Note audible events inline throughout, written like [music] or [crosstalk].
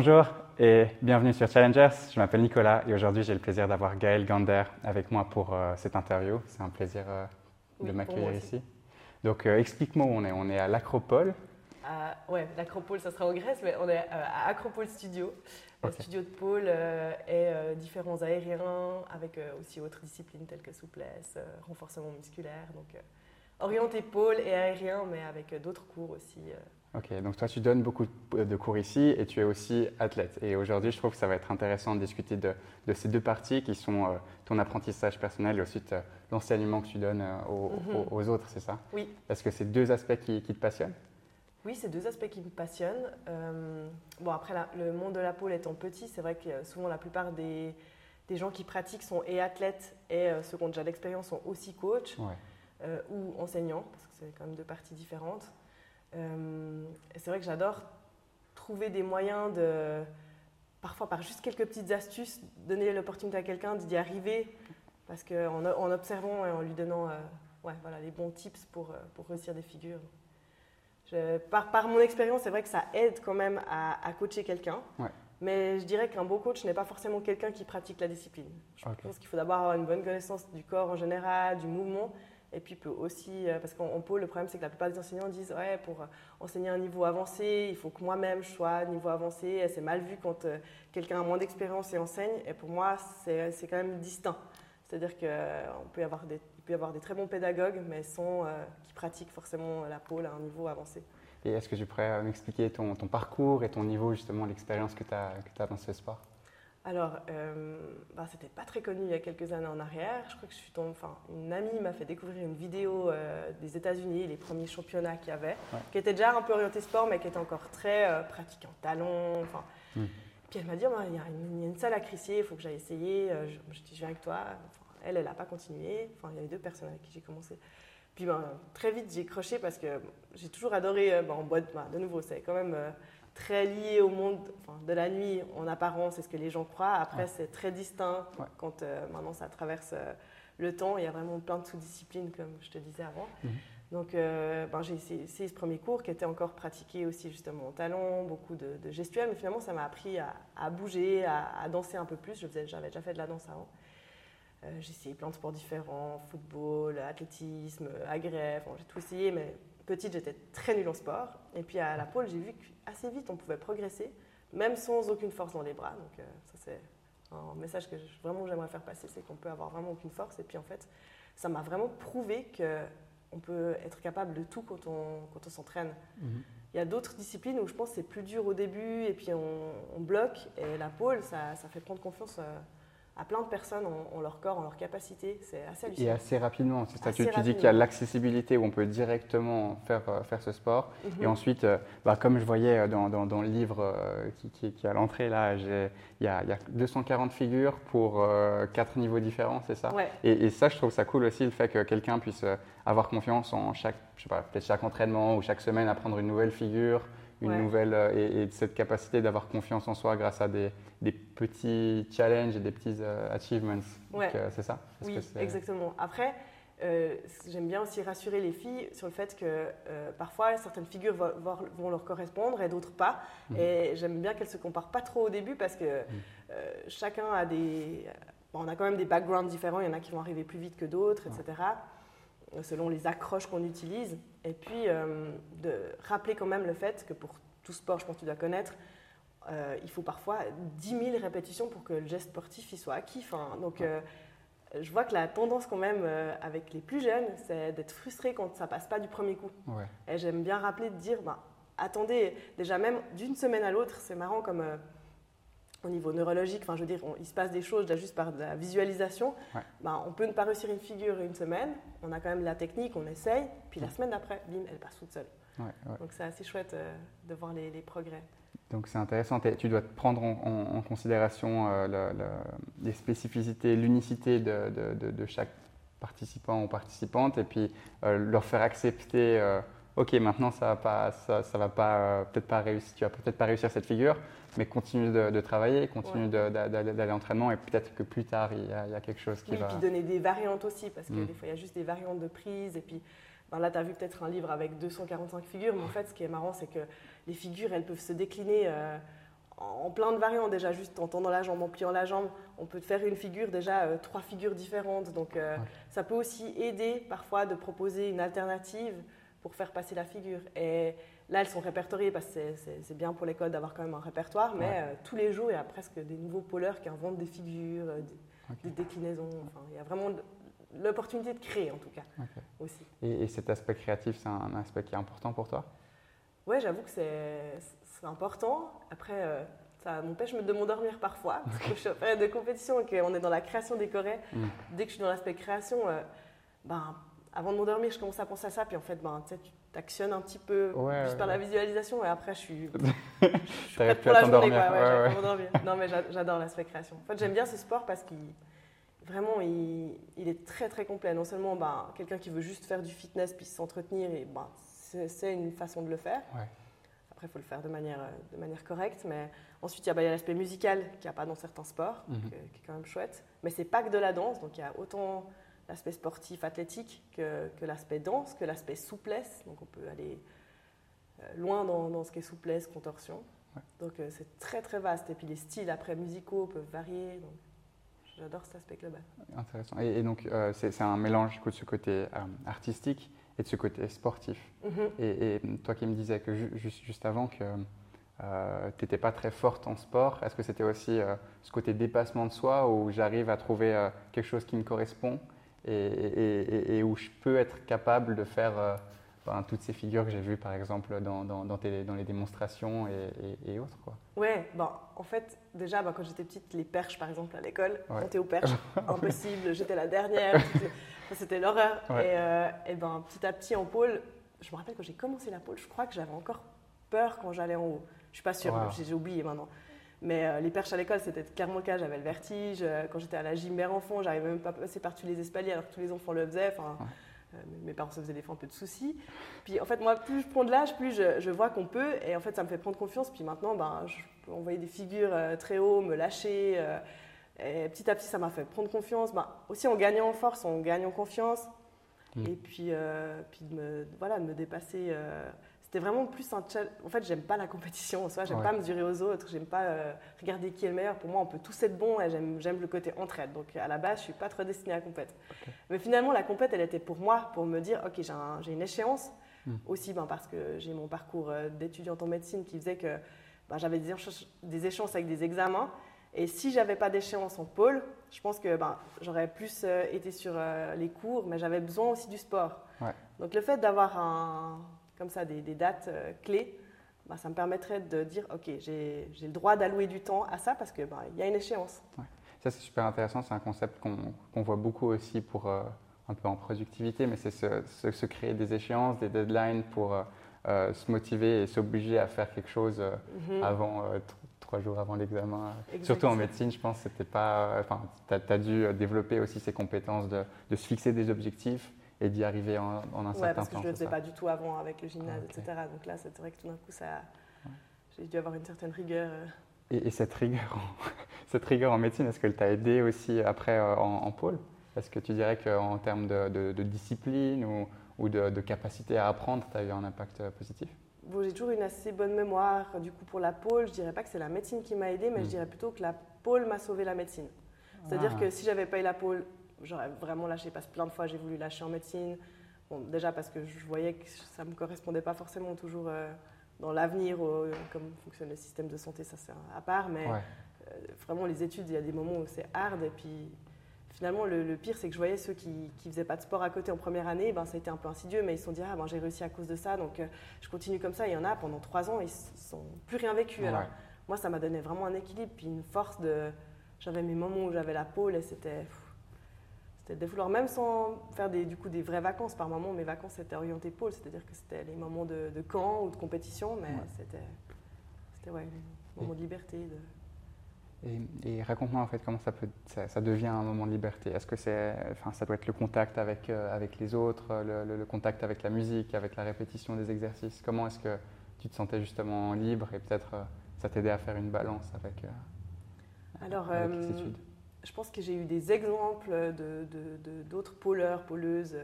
Bonjour et bienvenue sur Challengers. Je m'appelle Nicolas et aujourd'hui j'ai le plaisir d'avoir Gaël Gander avec moi pour euh, cette interview. C'est un plaisir euh, de m'accueillir ici. Donc euh, explique-moi où on est. On est à l'Acropole. ouais, l'Acropole ça sera en Grèce, mais on est à Acropole Studio. Le studio de pôle et différents aériens avec aussi autres disciplines telles que souplesse, renforcement musculaire. Donc orienté pôle et aérien, mais avec d'autres cours aussi. Ok, donc toi tu donnes beaucoup de cours ici et tu es aussi athlète. Et aujourd'hui je trouve que ça va être intéressant de discuter de, ces deux parties qui sont euh, ton apprentissage personnel et ensuite euh, l'enseignement que tu donnes euh, mhm. aux, autres, c'est ça? Oui. Est-ce que c'est deux aspects qui, te passionnent? Oui, c'est deux aspects qui me passionnent. bon après le monde de la pôle étant petit, c'est vrai que souvent la plupart des, des, gens qui pratiquent sont et athlètes et ceux qui ont déjà l'expérience sont aussi coachs ou enseignants, parce que c'est quand même deux parties différentes. Euh, c'est vrai que j'adore trouver des moyens de, parfois par juste quelques petites astuces, donner l'opportunité à quelqu'un d'y arriver, parce qu'en en observant et en lui donnant euh, ouais, voilà, les bons tips pour, euh, pour réussir des figures. par, par, mon expérience, c'est vrai que ça aide quand même à, coacher quelqu'un. Mais je dirais qu'un beau coach n'est pas forcément quelqu'un qui pratique la discipline. Je pense qu'il faut d'abord avoir une bonne connaissance du corps en général, du mouvement, et puis peut aussi, euh, parce qu'en pôle, le problème c'est que la plupart des enseignants disent ouais pour euh, enseigner un niveau avancé, il faut que moi-même je sois niveau avancé. C'est mal vu quand euh, quelqu'un a moins d'expérience et enseigne. Et pour moi, c'est quand même distinct. C'est-à-dire qu'il peut, y avoir des, peut y avoir des très bons pédagogues, mais sans qui pratiquent forcément la pôle à un niveau avancé. Et est-ce que tu pourrais m'expliquer ton, parcours et ton niveau, justement, l'expérience que tu as dans ce sport? Alors, euh, bah, c'était pas très connu il y a quelques années en arrière. Je crois que je suis tombée, enfin, une amie m'a fait découvrir une vidéo euh, des États-Unis, les premiers championnats qu'il y avait, qui était déjà un peu orienté sport, mais qui était encore très euh, pratiqué en talon. Enfin, hmm. Puis elle m'a dit, il y, a une salle à Crissier, il faut que j'aille essayer. Euh, je, je, dis, je viens avec toi. elle, elle n'a pas continué. Enfin, il y avait deux personnes avec qui j'ai commencé. Puis ben, très vite, j'ai croché parce que j'ai toujours adoré, ben, en boîte, ben, de nouveau, c'est quand même très lié au monde de la nuit en apparence, c'est ce que les gens croient. Après, c'est très distinct quand euh, maintenant ça traverse euh, le temps. Il y a vraiment plein de sous-disciplines, comme je te disais avant. Mhm. Donc, euh, ben, j'ai essayé, ce premier cours qui était encore pratiqué aussi justement en talon, beaucoup de, de gestuels, mais finalement, ça m'a appris à, bouger, à, danser un peu plus. J'avais déjà fait de la danse avant. j'ai essayé plein de sports différents, football, athlétisme, agrès, j'ai tout essayé, mais petite, j'étais très nulle en sport. Et puis à la pôle, j'ai vu qu'assez vite, on pouvait progresser, même sans aucune force dans les bras. Donc euh, ça, c'est un message que vraiment j'aimerais faire passer, c'est qu'on peut avoir vraiment aucune force. Et puis en fait, ça m'a vraiment prouvé qu'on peut être capable de tout quand on, quand on s'entraîne. Mhm. Il y a d'autres disciplines où je pense que c'est plus dur au début et puis on, bloque. Et la pôle, ça, ça fait prendre confiance. Euh, à plein de personnes ont, leur corps, ont leur capacité. C'est assez hallucinant. Et assez rapidement. C'est ça. Tu, dis qu'il y a l'accessibilité où on peut directement faire, euh, faire ce sport. Et mhm. ensuite, euh, bah, comme je voyais euh, dans, dans, le livre qui, qui, est à l'entrée, là, il y, y, a 240 figures pour quatre niveaux différents, c'est ça? Et, ça, je trouve ça cool aussi, le fait que quelqu'un puisse avoir confiance en chaque, je sais pas, peut-être chaque entraînement ou chaque semaine apprendre une nouvelle figure une nouvelle et, et, cette capacité d'avoir confiance en soi grâce à des, des petits challenges et des petits euh, achievements. Euh, c'est ça? Oui, exactement. Après, euh, j'aime bien aussi rassurer les filles sur le fait que parfois certaines figures vont, leur correspondre et d'autres pas. Mm. Et j'aime bien qu'elles se comparent pas trop au début parce que mm. chacun a des. on a quand même des backgrounds différents. Il y en a qui vont arriver plus vite que d'autres, etc. Selon les accroches qu'on utilise. Et puis de rappeler quand même le fait que pour tout sport, je pense que tu dois connaître, euh, il faut parfois 10 000 répétitions pour que le geste sportif il soit acquis. donc, euh, je vois que la tendance quand même euh, avec les plus jeunes, c'est d'être frustré quand ça passe pas du premier coup. Et j'aime bien rappeler de dire, ben, attendez, déjà même d'une semaine à l'autre, c'est marrant comme au niveau neurologique, enfin je veux dire, il se passe des choses là, juste par la visualisation. Ben, on peut ne pas réussir une figure une semaine, on a quand même la technique, on essaye, puis la semaine d'après, bim, elle passe toute seule. Donc c'est assez chouette de voir les progrès. Donc c'est intéressant, tu dois prendre en, considération euh, les spécificités, l'unicité de, chaque participant ou participante et puis euh, leur faire accepter, euh, ok maintenant ça va pas, ça, va pas, peut-être pas réussir, tu vas peut-être pas réussir cette figure, mais continue de, travailler, continue d'aller à l'entraînement et peut-être que plus tard il y, a, quelque chose qui oui, va... Et puis donner des variantes aussi parce que mm. des fois il y a juste des variantes de prise et puis ben là tu as vu peut-être un livre avec 245 figures, mais en fait ce qui est marrant c'est que les figures, elles peuvent se décliner euh, en plein de variantes déjà, juste en tendant la jambe, en pliant la jambe, on peut faire une figure, déjà euh, trois figures différentes. Donc euh, ça peut aussi aider parfois de proposer une alternative pour faire passer la figure. Et là, elles sont répertoriées parce que c'est bien pour l'école d'avoir quand même un répertoire, mais euh, tous les jours, il y a presque des nouveaux pôleurs qui inventent des figures, des, déclinaisons. Enfin, il y a vraiment l'opportunité de créer en tout cas aussi. Et, et, cet aspect créatif, c'est un aspect qui est important pour toi? Ouais, j'avoue que c'est important. Après, euh, ça m'empêche de m'endormir parfois, parce que je suis en période de compétition et qu'on est dans la création décorée. Mm. Dès que je suis dans l'aspect création, euh, ben, avant de m'endormir, je commence à penser à ça, puis en fait, ben, tu t'actionnes un petit peu juste par la visualisation, et après, je suis, [laughs] je suis prête pour la journée. Quoi. non, mais j'adore l'aspect création. En fait, j'aime bien ce sport parce qu'il vraiment, il, il, est très très complet. Non seulement ben, quelqu'un qui veut juste faire du fitness puis s'entretenir, et ben, c'est une façon de le faire. Après, il faut le faire de manière, de manière correcte. Mais ensuite, il y a, bah, l'aspect musical qu'il n'y a pas dans certains sports, mhm. qui est quand même chouette. Mais c'est pas que de la danse. Donc, il y a autant l'aspect sportif, athlétique, que, que l'aspect danse, que l'aspect souplesse. Donc, on peut aller euh, loin dans, dans, ce qui est souplesse, contorsion. Donc, euh, c'est très, très vaste. Et puis, les styles après musicaux peuvent varier. Donc, j'adore cet aspect global. Intéressant. Et, donc, c'est, un mélange de ce côté artistique et de ce côté sportif. Mhm. Et, toi qui me disais que juste, juste avant que euh, tu n'étais pas très forte en sport, est-ce que c'était aussi euh, ce côté dépassement de soi où j'arrive à trouver euh, quelque chose qui me correspond? Et, et, où je peux être capable de faire ben, toutes ces figures que j'ai vues par exemple dans, dans, dans, dans les démonstrations et, autres quoi. Ouais, bon, en fait déjà ben, quand j'étais petite, les perches par exemple à l'école, monter aux perches, [laughs] impossible, j'étais la dernière. [laughs] C'était l'horreur. Euh, et, ben, petit à petit, en pôle, je me rappelle quand j'ai commencé la pôle, je crois que j'avais encore peur quand j'allais en haut. Je suis pas sûre, j'ai oublié maintenant. Mais euh, les perches à l'école, c'était clairement le cas. J'avais le vertige. Euh, quand j'étais à la gym mère enfant, j'arrivais même pas à passer par tous les escaliers alors que tous les enfants le faisaient. Enfin, mes parents se faisaient des fois un peu de soucis. Puis en fait, moi, plus je prends de l'âge, plus je, vois qu'on peut. Et en fait, ça me fait prendre confiance. Puis maintenant, ben, je peux envoyer des figures très haut, me lâcher. Et petit à petit, ça m'a fait prendre confiance. Bah, aussi en gagnant en force, en gagnant confiance. Mm. Et puis, euh, puis de me, voilà, de me dépasser. Euh, c'était vraiment plus un challenge. En fait, j'aime pas la compétition en soi. J'aime pas mesurer aux autres. J'aime pas euh, regarder qui est le meilleur. Pour moi, on peut tous être bons et j'aime le côté entraide. Donc, à la base, je suis pas trop destinée à la compète. Mais finalement, la compète, elle était pour moi, pour me dire, OK, j'ai une échéance. Mm. Aussi, ben, parce que j'ai mon parcours d'étudiante en médecine qui faisait que ben, j'avais des, des échéances avec des examens. Et si j'avais pas d'échéance en pôle, je pense que ben, j'aurais plus euh, été sur euh, les cours, mais j'avais besoin aussi du sport. Donc le fait d'avoir un, comme ça des, dates euh, clés, ben, ça me permettrait de dire ok, j'ai le droit d'allouer du temps à ça parce que ben, il y a une échéance. Ça c'est super intéressant, c'est un concept qu'on voit beaucoup aussi pour un peu en productivité, mais c'est se, se, créer des échéances, des deadlines pour se motiver et s'obliger à faire quelque chose mhm. avant trois jours avant l'examen. Surtout en médecine, je pense que c'était pas. Enfin, tu as, dû développer aussi ces compétences de, de se fixer des objectifs et d'y arriver en, en un certain temps. parce que je ne le faisais pas du tout avant avec le gymnase, etc. Donc là, c'est vrai que tout d'un coup, ça, j'ai dû avoir une certaine rigueur. Euh. Et, cette, rigueur en, [laughs] cette rigueur en médecine, est-ce qu'elle t'a aidé aussi après euh, en, pôle? Est-ce que tu dirais qu'en termes de, de, discipline ou, ou de, capacité à apprendre, tu as eu un impact euh, positif? J'ai toujours une assez bonne mémoire. Du coup, pour la pôle, je dirais pas que c'est la médecine qui m'a aidée, mais je mm. dirais plutôt que la pôle m'a sauvé la médecine. C'est-à-dire ah. que si j'avais pas eu la pôle, j'aurais vraiment lâché. Parce que plein de fois, j'ai voulu lâcher en médecine. Bon, déjà parce que je voyais que ça me correspondait pas forcément toujours euh, dans l'avenir, comme fonctionne le système de santé, ça c'est à part. Mais euh, vraiment, les études, il y a des moments où c'est hard. Et puis, finalement, le, pire, c'est que je voyais ceux qui ne faisaient pas de sport à côté en première année, ben, ça a été un peu insidieux, mais ils se sont dit, ah, ben, j'ai réussi à cause de ça, donc euh, je continue comme ça. Il y en a, pendant trois ans, ils ne sont plus rien vécu. Alors, moi, ça m'a donné vraiment un équilibre, puis une force de. J'avais mes moments où j'avais la pôle et c'était. C'était de vouloir, même sans faire des, du coup des vraies vacances. Par moment, mes vacances étaient orientées pôle, c'est-à-dire que c'était les moments de, camp ou de compétition, mais c'était. C'était ouais, les moments de liberté. De... Et, raconte-moi en fait comment ça, peut, ça, devient un moment de liberté. Est-ce que c'est, enfin, ça doit être le contact avec, euh, avec les autres, le, contact avec la musique, avec la répétition des exercices? Comment est-ce que tu te sentais justement libre et peut-être euh, ça t'aidait à faire une balance avec, euh, Alors, je pense que j'ai eu des exemples de, d'autres pôleurs, pôleuses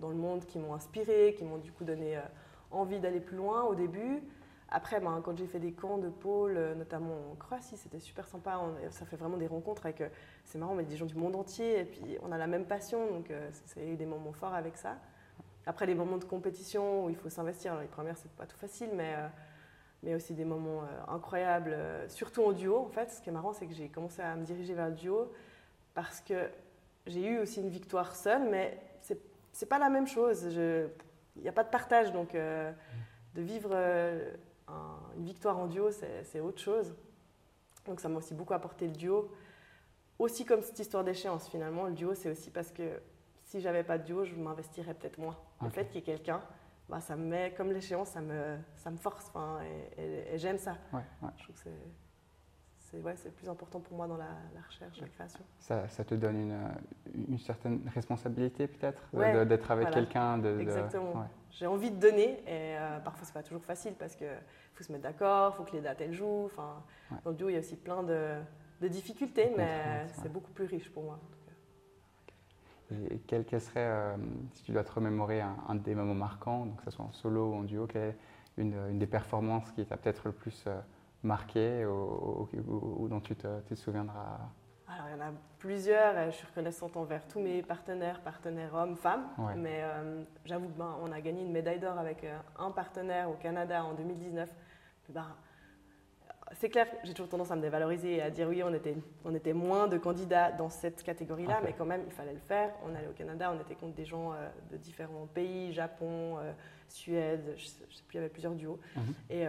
dans le monde qui m'ont inspiré, qui m'ont du coup donné envie d'aller plus loin au début. après, ben, quand j'ai fait des camps de pôle, euh, notamment en Croatie, c'était super sympa. ça fait vraiment des rencontres avec, euh, c'est marrant, mais des gens du monde entier. Et puis, on a la même passion, donc euh, c'est eu des moments forts avec ça. Après, les moments de compétition où il faut s'investir. Les premières, c'est pas tout facile, mais, mais aussi des moments incroyables, surtout en duo. En fait, ce qui est marrant, c'est que j'ai commencé à me diriger vers le duo parce que j'ai eu aussi une victoire seule, mais c'est pas la même chose. Il n'y a pas de partage, donc de vivre une victoire en duo, c'est autre chose. Donc ça m'a aussi beaucoup apporté le duo. Aussi comme cette histoire d'échéance finalement, le duo c'est aussi parce que si j'avais pas de duo, je m'investirais peut-être moins. Le fait qu'il y ait quelqu'un, bah, ça me met, comme l'échéance, ça me, ça me force et, j'aime ça. Je trouve que c'est ouais, le plus important pour moi dans la, recherche, la création. Ça, ça, te donne une, une certaine responsabilité peut-être d'être avec quelqu'un de, Exactement. J'ai envie de donner et euh, parfois c'est pas toujours facile parce qu'il faut se mettre d'accord, il faut que les dates elles jouent. Enfin, Dans le duo il y a aussi plein de, de difficultés, mais c'est beaucoup plus riche pour moi. Et quel, serait, euh, si tu dois te remémorer un, des moments marquants, donc que ce soit en solo ou en duo, quelle est une, une des performances qui t'a peut-être le plus euh, marqué ou, dont tu te, souviendras? Alors, il y en a plusieurs. Je suis reconnaissante envers tous mes partenaires, partenaires hommes, femmes. Mais euh, j'avoue ben, on a gagné une médaille d'or avec euh, un partenaire au Canada en 2019. Ben, c'est clair, j'ai toujours tendance à me dévaloriser et à dire oui, on était, on était moins de candidats dans cette catégorie-là, mais quand même, il fallait le faire. On allait au Canada, on était contre des gens euh, de différents pays, Japon, Suède, je sais, plus, il y avait plusieurs duos. Mhm. Et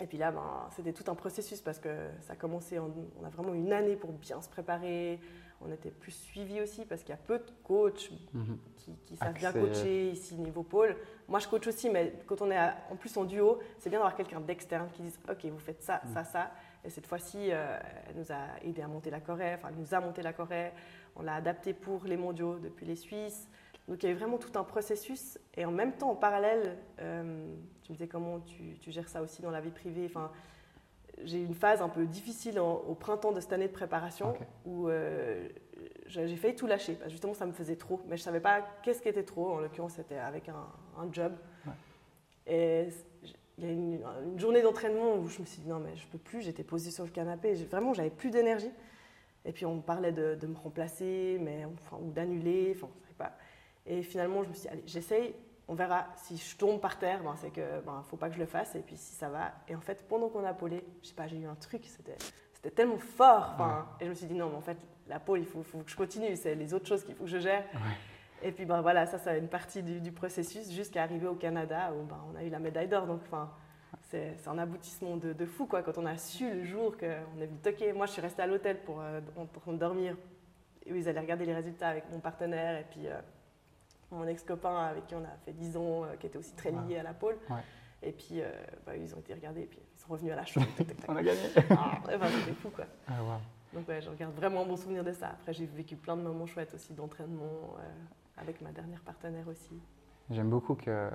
et puis là, ben, c'était tout un processus parce que ça a commencé, on a vraiment une année pour bien se préparer. On était plus suivis aussi parce qu'il y a peu de coachs mhm. qui, savent bien coacher ici niveau pôle. Moi, je coach aussi, mais quand on est en plus en duo, c'est bien d'avoir quelqu'un d'externe qui dise Ok, vous faites ça, ça, mhm. ça. Et cette fois-ci, euh, elle nous a aidé à monter la Corée, enfin, elle nous a monté la Corée. On l'a adapté pour les mondiaux depuis les Suisses. Donc il y avait vraiment tout un processus. Et en même temps, en parallèle, euh, tu me disais comment tu, gères ça aussi dans la vie privée. Enfin, j'ai eu une phase un peu difficile au printemps de cette année de préparation où euh, j'ai failli tout lâcher. Parce justement, ça me faisait trop. Mais je ne savais pas qu'est-ce qui était trop. En l'occurrence, c'était avec un, job. Et il y a une, une journée d'entraînement où je me suis dit non, mais je peux plus. J'étais posée sur le canapé. Vraiment, j'avais plus d'énergie. Et puis on parlait de, me remplacer, mais enfin, ou d'annuler. Enfin, pas. Et finalement, je me suis dit, allez, j'essaye, on verra. Si je tombe par terre, ben, c'est que ben, faut pas que je le fasse. Et puis si ça va. Et en fait, pendant qu'on a polé, je sais pas, j'ai eu un truc, c'était, tellement fort. Et je me suis dit, non, mais en fait, la pole, il faut, faut, que je continue. C'est les autres choses qu'il faut que je gère. Et puis ben, voilà, ça, c'est une partie du, processus jusqu'à arriver au Canada où ben, on a eu la médaille d'or. Donc, enfin. C'est, un aboutissement de, fou quoi, quand on a su le jour qu'on est venu toquer. Moi, je suis restée à l'hôtel pour, euh, dormir. Et ils allaient regarder les résultats avec mon partenaire. Et puis, euh, mon ex-copain avec qui on a fait 10 ans, euh, qui était aussi très lié à la pôle. Et puis, euh, bah, ils ont été regardés, et puis ils sont revenus à la chambre. [laughs] on a gagné ah, C'était fou, quoi. Ah, Donc, ouais, je regarde vraiment un bon souvenir de ça. Après, j'ai vécu plein de moments chouettes aussi d'entraînement, euh, avec ma dernière partenaire aussi. J'aime beaucoup que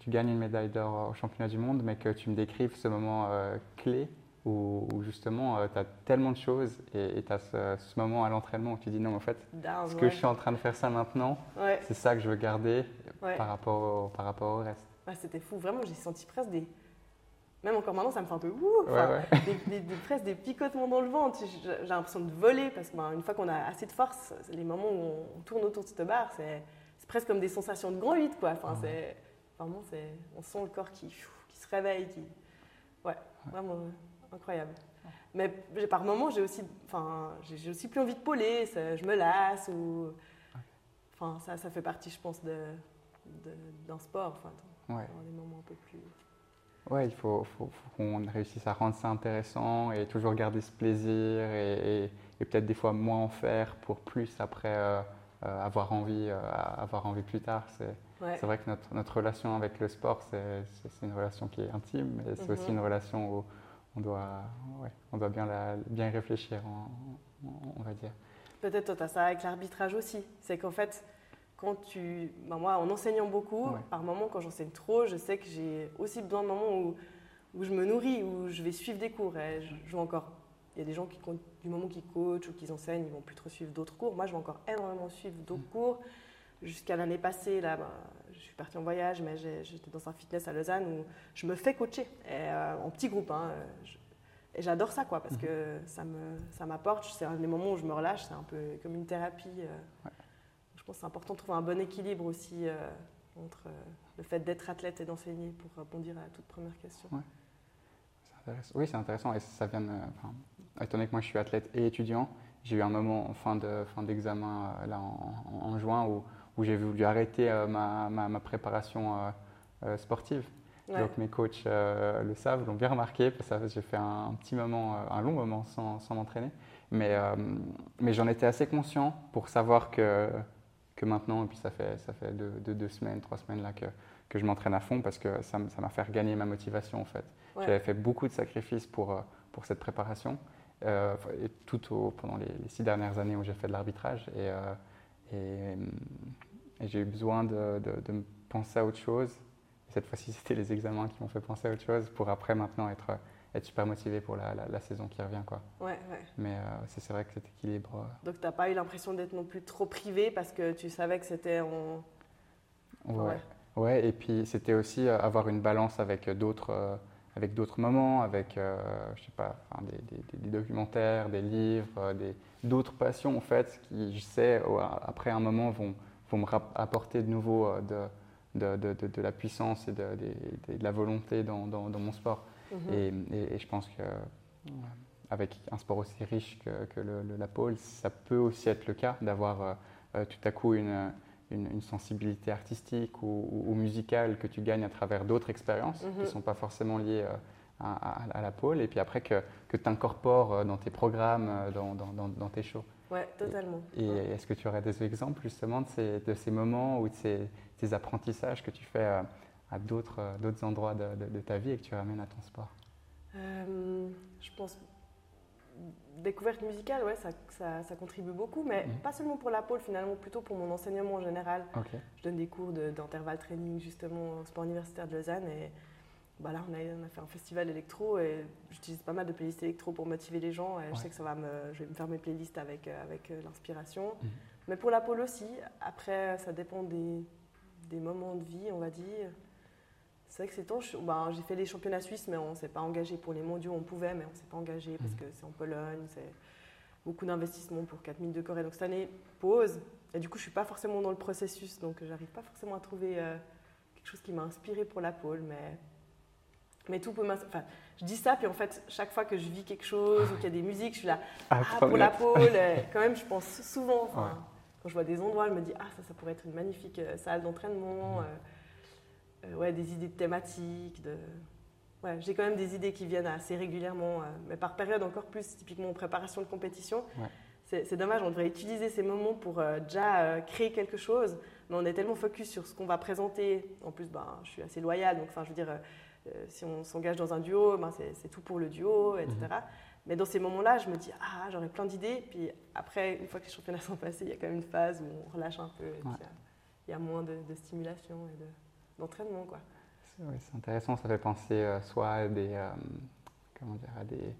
tu gagnes une médaille d'or au championnat du monde, mais que tu me décrives ce moment clé où, justement euh, tu as tellement de choses et tu as ce, moment à l'entraînement où tu dis non, en fait, ce que je suis en train de faire ça maintenant, c'est ça que je veux garder par, rapport au, par rapport au reste. C'était fou, vraiment, j'ai senti presque des. Même encore maintenant, ça me fait un peu des, des, presque des picotements dans le ventre. J'ai l'impression de voler parce qu'une ben, fois qu'on a assez de force, les moments où on, tourne autour de cette barre, c'est presque comme des sensations de grand 8. Quoi. Enfin, c'est vraiment, on sent le corps qui, qui se réveille. Qui... Ouais, vraiment incroyable. Mais par moments, j'ai aussi, enfin, j'ai aussi plus envie de poler, je me lasse ou, enfin, ça, ça fait partie, je pense, de, d'un sport, enfin, dans, des moments un peu plus. Ouais, il faut, faut, qu'on réussisse à rendre ça intéressant et toujours garder ce plaisir et, et, peut-être des fois moins en faire pour plus après euh, euh, avoir envie, euh, avoir envie plus tard. C'est, vrai que notre, notre, relation avec le sport, c'est, c'est, une relation qui est intime, mais c'est aussi mhm. une relation où on doit, on doit bien, la, bien réfléchir, on, va dire. Peut-être toi, tu as ça avec l'arbitrage aussi. C'est qu'en fait, quand tu. Ben moi, en enseignant beaucoup, par moments, quand j'enseigne trop, je sais que j'ai aussi besoin de moments où, où je me nourris, où je vais suivre des cours. Et je joue encore. Il y a des gens qui, du moment qu'ils coachent ou qu'ils enseignent, ils vont plus trop suivre d'autres cours. Moi, je vais encore énormément suivre d'autres mm. cours jusqu'à l'année passée, là, bah, je suis partie en voyage, mais j'étais dans un fitness à Lausanne où je me fais coacher, et, en petit groupe. Hein, et j'adore ça, quoi, parce mhm. que ça me, ça m'apporte. C'est un des moments où je me relâche, c'est un peu comme une thérapie. Je pense que c'est important de trouver un bon équilibre aussi entre le fait d'être athlète et d'enseigner pour répondre à toute première question. Oui, c'est intéressant. Et ça vient, enfin, étant donné que moi je suis athlète et étudiant, j'ai eu un moment en fin, de, fin d'examen euh, là en, juin où, où, j'ai voulu arrêter euh, ma, ma, préparation euh, sportive. Donc mes coachs le savent, l'ont bien remarqué, parce que j'ai fait un, petit moment, un long moment sans, sans m'entraîner. Mais, mais j'en étais assez conscient pour savoir que, que maintenant, et puis ça fait, ça fait deux, deux, semaines, trois semaines là que, que je m'entraîne à fond parce que ça, m'a fait gagner ma motivation en fait. J'avais fait beaucoup de sacrifices pour, pour cette préparation. Euh, et tout au, pendant les, six dernières années où j'ai fait de l'arbitrage. Et, euh, et, j'ai eu besoin de, de, me penser à autre chose. cette fois-ci, [laughs] c'était les examens qui m'ont fait penser à autre chose pour après maintenant être, être super motivé pour la, la, saison qui revient. Quoi. Ouais, ouais. Mais euh, c'est vrai que cet équilibre. Donc, tu n'as pas eu l'impression d'être non plus trop privé parce que tu savais que c'était en. Ouais. ouais. et puis c'était aussi avoir une balance avec d'autres avec d'autres moments, avec euh, je sais pas, des, des, documentaires, des livres, euh, d'autres passions en fait, qui je sais après un moment vont, vont me apporter de nouveau euh, de, de, de, de, la puissance et de, la volonté dans, dans, mon sport. Mhm. et, et, je pense que avec un sport aussi riche que, que le, la pole, ça peut aussi être le cas d'avoir tout à coup une une, sensibilité artistique ou, musicale que tu gagnes à travers d'autres expériences qui ne mhm. sont pas forcément liées euh, à, la pôle, et puis après que, que tu incorpores euh, dans tes programmes, euh, dans, dans, dans, tes shows. Oui, totalement. Et, est-ce que tu aurais des exemples justement de ces, de ces moments ou de ces, ces, apprentissages que tu fais à d'autres endroits de, de, ta vie et que tu ramènes à ton sport? Je pense découverte musicale, ouais, ça, ça, contribue beaucoup, mais mhm. pas seulement pour la pôle, finalement, plutôt pour mon enseignement en général. Je donne des cours d'intervalle training, justement, au sport universitaire de Lausanne. Et bah là, on a, on a fait un festival électro et j'utilise pas mal de playlists électro pour motiver les gens. Et je sais que ça va me, je vais me faire mes playlists avec, euh, avec euh, l'inspiration. Mhm. Mais pour la pôle aussi, après, ça dépend des, des moments de vie, on va dire. C'est vrai que ces temps, bah, j'ai fait les championnats suisses, mais on ne s'est pas engagé pour les mondiaux. On pouvait, mais on ne s'est pas engagé parce mmh. que c'est en Pologne, c'est beaucoup d'investissement pour 4000 de Corée. Donc cette année, pause. Et du coup, je ne suis pas forcément dans le processus, donc j'arrive pas forcément à trouver euh, quelque chose qui m'a inspiré pour la pôle, mais, mais tout peut m'inspirer. Enfin, je dis ça, puis en fait, chaque fois que je vis quelque chose ou qu'il y a des musiques, je suis là, ah, ah pour la pôle. quand même, je pense souvent, quand je vois des endroits, je me dis, ah, ça, ça pourrait être une magnifique euh, salle d'entraînement. Mmh. Euh, euh, ouais, des idées de thématiques. De... Ouais, j'ai quand même des idées qui viennent assez régulièrement, euh, mais par période encore plus, typiquement en préparation de compétition. C'est dommage, on devrait utiliser ces moments pour euh, déjà créer quelque chose, mais on est tellement focus sur ce qu'on va présenter. En plus, ben, je suis assez loyale, donc je veux dire, si on s'engage dans un duo, ben, c'est tout pour le duo, etc. Mhm. Mais dans ces moments-là, je me dis, ah, j'aurais plein d'idées. Puis après, une fois que les championnats sont passés, il y a quand même une phase où on relâche un peu. il y, a moins de, de stimulation et de d'entraînement. Quoi. c'est intéressant, ça fait penser euh, soit à des, euh, comment dire, à des,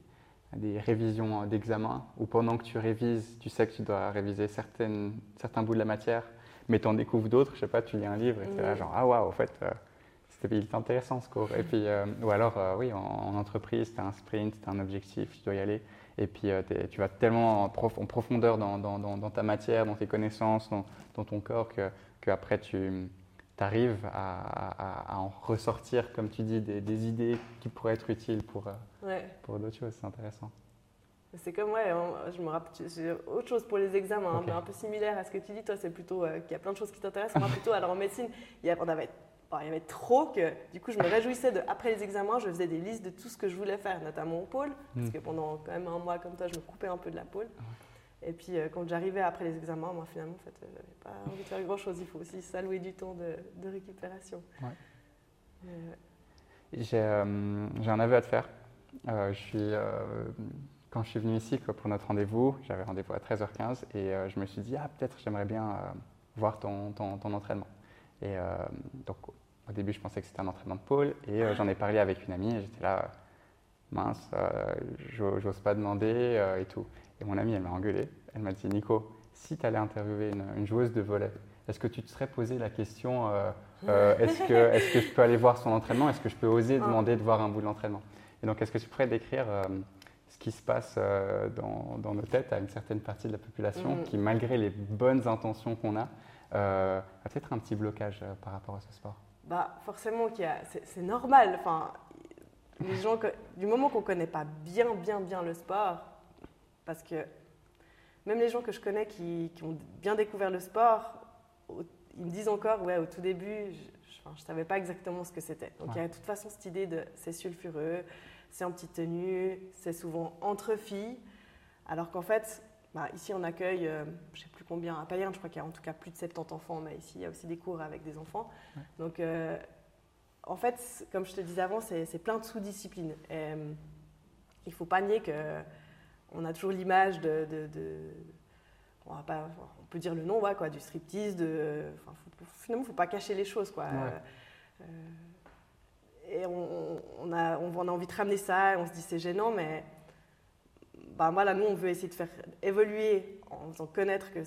des révisions euh, d'examen, où pendant que tu révises, tu sais que tu dois réviser certaines, certains bouts de la matière, mais tu en découvres d'autres, je sais pas, tu lis un livre et tu es là genre, ah waouh, en fait, c'était intéressant ce cours. Et puis, ou alors, oui, en, entreprise, tu as un sprint, tu as un objectif, tu dois y aller. Et puis, tu vas tellement en, profondeur dans, dans, dans, ta matière, dans tes connaissances, dans, ton corps, que, que après tu, arrives à, en ressortir, comme tu dis, des, idées qui pourraient être utiles pour, euh, pour d'autres choses. C'est intéressant. C'est comme, ouais, je me rappelle, j'ai autre chose pour les examens, hein, un peu similaire à ce que tu dis. Toi, c'est plutôt euh, qu'il y a plein de choses qui t'intéressent. Moi, plutôt, alors en médecine, il y, avait, il y avait trop que, du coup, je me réjouissais de, après les examens, je faisais des listes de tout ce que je voulais faire, notamment au pôle, parce hmm. que pendant quand même un mois comme toi, je me coupais un peu de la pôle. Et puis euh, quand j'arrivais après les examens, moi finalement, en fait, euh, j'avais pas envie de faire grand-chose. Il faut aussi s'allouer du temps de, récupération. Ouais. J'ai un aveu à te faire. Euh, je suis, quand je suis venu ici pour notre rendez-vous, j'avais rendez-vous à 13h15 et je me suis dit, ah peut-être j'aimerais bien voir ton, ton, ton, entraînement. Et donc au début, je pensais que c'était un entraînement de pôle et j'en ai parlé avec une amie et j'étais là, mince, j'ose pas demander et tout. Et mon amie, elle m'a engueulé. Elle m'a dit Nico, si tu allais interviewer une, joueuse de volet, est-ce que tu te serais posé la question est-ce que, [laughs] est que je peux aller voir son entraînement? Est-ce que je peux oser ah. demander de voir un bout de l'entraînement? Et donc, est-ce que tu pourrais décrire ce qui se passe dans, dans, nos têtes à une certaine partie de la population mm. qui, malgré les bonnes intentions qu'on a, a peut-être un petit blocage par rapport à ce sport? Bah, Forcément, c'est normal. Enfin, les gens, du moment qu'on ne connaît pas bien, bien, bien le sport, parce que même les gens que je connais qui, ont bien découvert le sport, ils me disent encore, ouais, au tout début, je ne savais pas exactement ce que c'était. Donc il y a de toute façon cette idée de c'est sulfureux, c'est en petite tenue, c'est souvent entre filles, alors qu'en fait, bah, ici on accueille, euh, je ne sais plus combien, à Payerne, je crois qu'il y a en tout cas plus de 70 enfants, mais ici il y a aussi des cours avec des enfants. Donc euh, en fait, comme je te disais avant, c'est plein de sous-disciplines. Euh, il ne faut pas nier qu'on a toujours l'image de, on, peut dire le nom, quoi, du striptease, de, finalement, il ne faut pas cacher les choses. Quoi. Et on, a, on, a, envie de ramener ça, et on se dit c'est gênant, mais bah, voilà, nous, on veut essayer de faire évoluer en faisant connaître que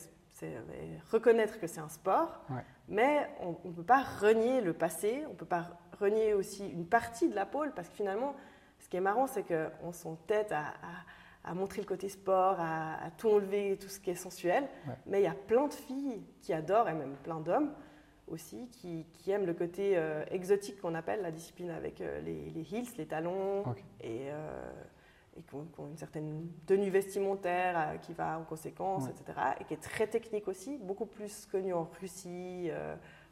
reconnaître que c'est un sport, mais on ne peut pas renier le passé, on ne peut pas renier aussi une partie de la pôle, parce que finalement, ce qui est marrant, c'est qu'on s'entête à, à, montrer le côté sport, à, tout enlever, tout ce qui est sensuel, mais il y a plein de filles qui adorent, et même plein d'hommes aussi, qui, qui, aiment le côté euh, exotique qu'on appelle la discipline avec euh, les, les, heels, les talons, et, euh, et qui, ont, une certaine tenue vestimentaire qui va en conséquence, etc., et qui est très technique aussi, beaucoup plus connue en Russie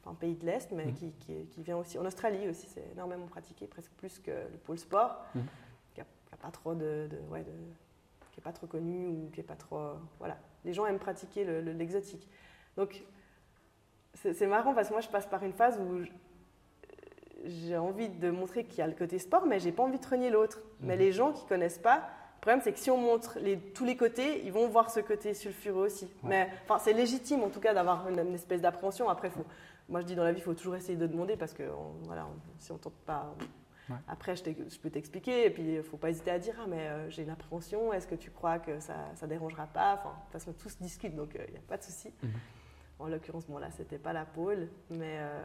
un pays de l'Est, mais mm. qui, qui, vient aussi. En Australie aussi, c'est énormément pratiqué, presque plus que le pôle sport, mm. qui n'a pas trop de, ouais, de, qui est pas trop connu ou qui est pas trop. Voilà. Les gens aiment pratiquer l'exotique. Donc, c'est marrant parce que moi, je passe par une phase où j'ai envie de montrer qu'il y a le côté sport, mais j'ai pas envie de renier l'autre. Mais mm. les gens qui connaissent pas, le problème, c'est que si on montre les, tous les côtés, ils vont voir ce côté sulfureux aussi. Mais enfin, c'est légitime, en tout cas, d'avoir une, une, espèce d'appréhension. Après, faut, moi, je dis dans la vie, il faut toujours essayer de demander parce que voilà, si on ne tente pas. Après, je, je peux t'expliquer, et puis il ne faut pas hésiter à dire Ah, mais euh, j'ai une appréhension, est-ce que tu crois que ça ne dérangera pas? Enfin, de toute façon, tous discutent, donc euh, il n'y a pas de souci. Mhm. En l'occurrence, bon, là, ce n'était pas la pôle, mais. Euh,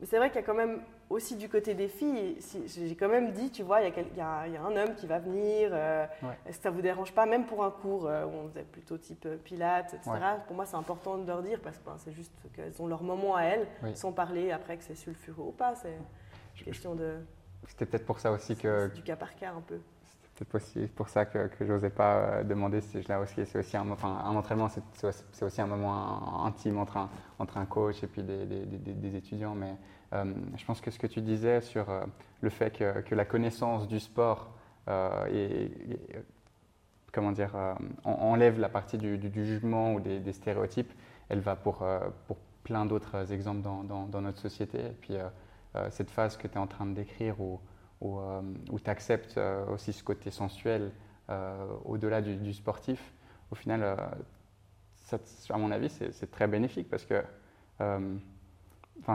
mais c'est vrai qu'il y a quand même aussi du côté des filles, j'ai quand même dit, tu vois, il y, a, un homme qui va venir, euh, est-ce que ça ne vous dérange pas, même pour un cours euh, où on faisait plutôt type euh, pilates, etc. Pour moi, c'est important de leur dire parce que ben, c'est juste qu'elles ont leur moment à elles, sans parler après que c'est sulfureux ou pas. C'est question de. C'était peut-être pour ça aussi que. Du cas par cas un peu. C'est pour ça que, que j'osais pas demander si je aussi. C'est aussi un, enfin, un entraînement, c'est aussi un moment intime entre un, entre un coach et puis des, des, étudiants. Mais euh, je pense que ce que tu disais sur euh, le fait que, que, la connaissance du sport euh, comment dire, enlève la partie du, jugement ou des, stéréotypes, elle va pour, pour plein d'autres exemples dans, dans, notre société. Et puis cette phase que tu es en train de décrire où, où tu acceptes aussi ce côté sensuel au-delà du, du, sportif, au final, à mon avis, c'est très bénéfique parce que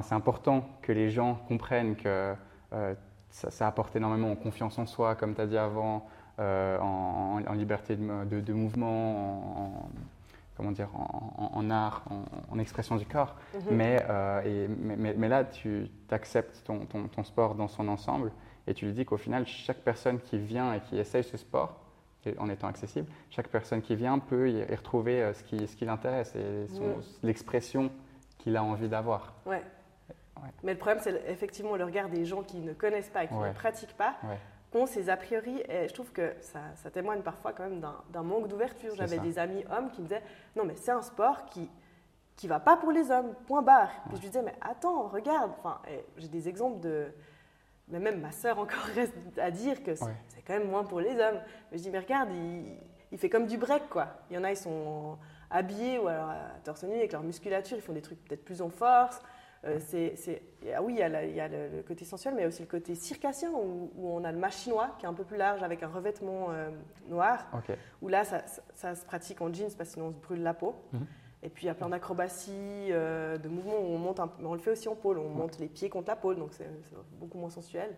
c'est important que les gens comprennent que euh, ça, apporte énormément en confiance en soi, comme tu as dit avant, euh, en, liberté de, mouvement, en, comment dire, en, art, en, expression du corps. Mhm. mais, euh, mais, mais, là, tu acceptes ton, ton, sport dans son ensemble et tu lui dis qu'au final, chaque personne qui vient et qui essaye ce sport, en étant accessible, chaque personne qui vient peut y, retrouver ce qui, ce qui l'intéresse et l'expression qu'il a envie d'avoir. Ouais. Mais le problème, c'est effectivement le regard des gens qui ne connaissent pas et qui ne pratiquent pas, qui ont ces a priori. Et je trouve que ça, ça témoigne parfois quand même d'un manque d'ouverture. J'avais des amis hommes qui me disaient Non, mais c'est un sport qui qui va pas pour les hommes, point barre. Puis je lui disais Mais attends, regarde. Enfin, j'ai des exemples de. Mais même ma sœur encore [laughs] reste à dire que c'est quand même moins pour les hommes. Mais je dis Mais regarde, il, il fait comme du break, quoi. Il y en a, ils sont habillés ou alors à torse nu avec leur musculature, ils font des trucs peut-être plus en force. Euh, c'est, ah oui, il y a, le, côté sensuel, mais il y a aussi le côté circassien, où, on a le machinois, qui est un peu plus large, avec un revêtement euh, noir, où là, ça, se pratique en jeans, parce que sinon on se brûle la peau. Mhm. Et puis il y a plein d'acrobaties, euh, de mouvements où on monte, on le fait aussi en pôle, on monte les pieds contre la pôle, donc c'est, beaucoup moins sensuel.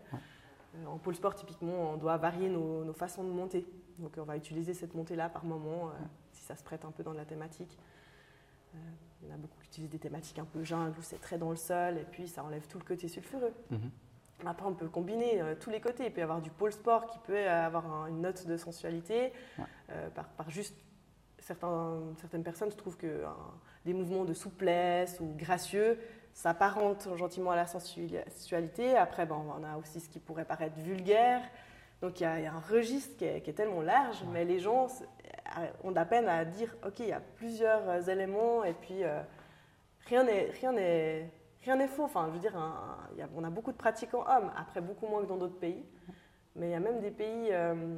en pôle sport, typiquement, on doit varier nos, nos, façons de monter. Donc on va utiliser cette montée-là par moment, si ça se prête un peu dans la thématique. il y en a beaucoup qui utilisent des thématiques un peu jungle où c'est très dans le sol et puis ça enlève tout le côté sulfureux. Mhm. Après, on peut combiner tous les côtés. Il peut y avoir du pôle sport qui peut avoir une note de sensualité par, par, juste certains, certaines personnes trouvent que des mouvements de souplesse ou gracieux s'apparente gentiment à la sensualité. Après, bon, on a aussi ce qui pourrait paraître vulgaire. Donc il y, a, un registre qui est, tellement large, mais les gens ont de la peine à dire, OK, il y a plusieurs éléments et puis euh, rien n'est rien n'est rien n'est faux. Enfin, je veux dire, on a beaucoup de pratiquants hommes, après beaucoup moins que dans d'autres pays. Mais il y a même des pays euh,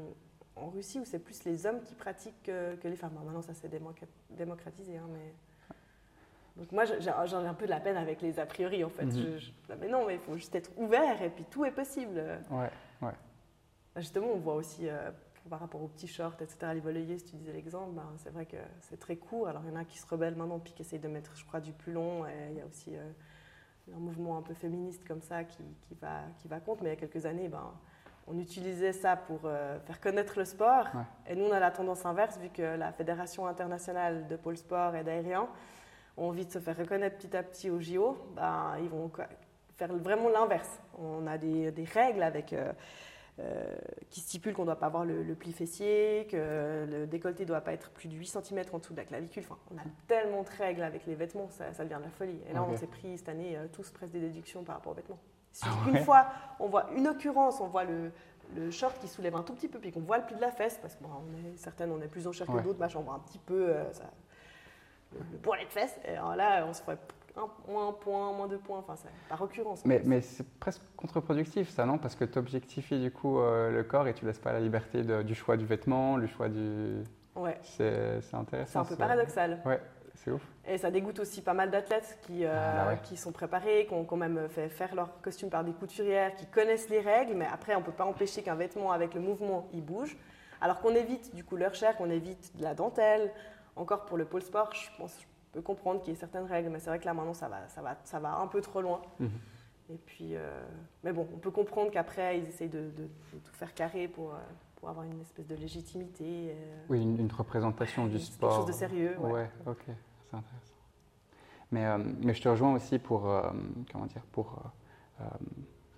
en Russie où c'est plus les hommes qui pratiquent que, les femmes. maintenant, ça s'est démocratisé, hein, mais donc moi, j'ai un peu de la peine avec les a priori, en fait. Mhm. mais non, mais il faut juste être ouvert et puis tout est possible. Ouais, ouais. Bah, justement, on voit aussi, euh, par rapport aux petits shorts, etc., les voleiers, si tu disais l'exemple, ben, c'est vrai que c'est très court. Alors, il y en a qui se rebellent maintenant, puis qui essayent de mettre, je crois, du plus long. Et il y a aussi euh, un mouvement un peu féministe comme ça qui, qui, va, qui va contre. Mais il y a quelques années, ben, on utilisait ça pour euh, faire connaître le sport. Et nous, on a la tendance inverse, vu que la Fédération internationale de pôle sport et d'aérien ont envie de se faire reconnaître petit à petit au JO, ben, ils vont faire vraiment l'inverse. On a des, règles avec, euh, euh, qui stipulent qu'on ne doit pas avoir le, pli fessier, que le décolleté ne doit pas être plus de 8 cm en dessous de la clavicule. Enfin, on a tellement de règles avec les vêtements, ça, devient de la folie. Et là, on s'est pris cette année tous presque des déductions par rapport aux vêtements. Si ah une fois, on voit une occurrence, on voit le, short qui soulève un tout petit peu, puis qu'on voit le pli de la fesse, parce que bon, on est, certaines, on est plus en chair que d'autres, machin, on voit un petit peu, ça, le poilet de fesses. Et alors là, on se ferait un, moins un point, moins deux points, enfin, par occurrence. Mais, mais c'est presque contre-productif, ça, non? Parce que tu objectifies du coup euh, le corps et tu laisses pas la liberté du choix du vêtement, le choix du. Ouais. C'est intéressant. C'est un peu paradoxal. Ouais, c'est ouf. Et ça dégoûte aussi pas mal d'athlètes qui, euh, ah, bah qui sont préparés, qui ont quand même fait faire leur costume par des couturières, qui connaissent les règles, mais après, on ne peut pas empêcher qu'un vêtement, avec le mouvement, il bouge. Alors qu'on évite du couleur chair, qu'on évite de la dentelle, encore pour le pôle sport, je pense, je peux comprendre qu'il y ait certaines règles, mais c'est vrai que là maintenant ça va, ça va, ça va un peu trop loin. Mhm. Et puis, euh, mais bon, on peut comprendre qu'après ils essayent de, tout faire carré pour, euh, pour avoir une espèce de légitimité. Euh, oui, une, représentation du sport. Quelque chose de sérieux. Ouais, ok, c'est intéressant. Mais, mais je te rejoins aussi pour, comment dire, pour